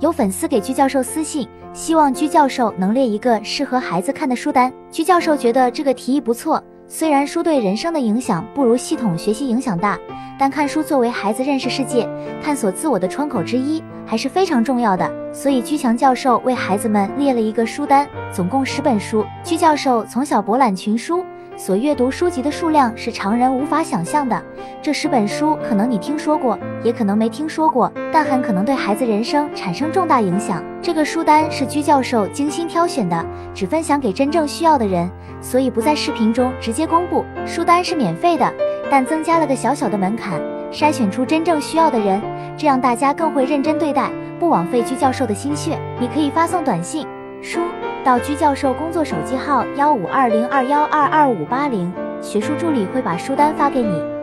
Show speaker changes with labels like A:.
A: 有粉丝给居教授私信，希望居教授能列一个适合孩子看的书单。居教授觉得这个提议不错。虽然书对人生的影响不如系统学习影响大，但看书作为孩子认识世界、探索自我的窗口之一，还是非常重要的。所以居强教授为孩子们列了一个书单，总共十本书。居教授从小博览群书。所阅读书籍的数量是常人无法想象的。这十本书可能你听说过，也可能没听说过，但很可能对孩子人生产生重大影响。这个书单是居教授精心挑选的，只分享给真正需要的人，所以不在视频中直接公布。书单是免费的，但增加了个小小的门槛，筛选出真正需要的人，这样大家更会认真对待，不枉费居教授的心血。你可以发送短信书。到居教授工作手机号幺五二零二幺二二五八零，学术助理会把书单发给你。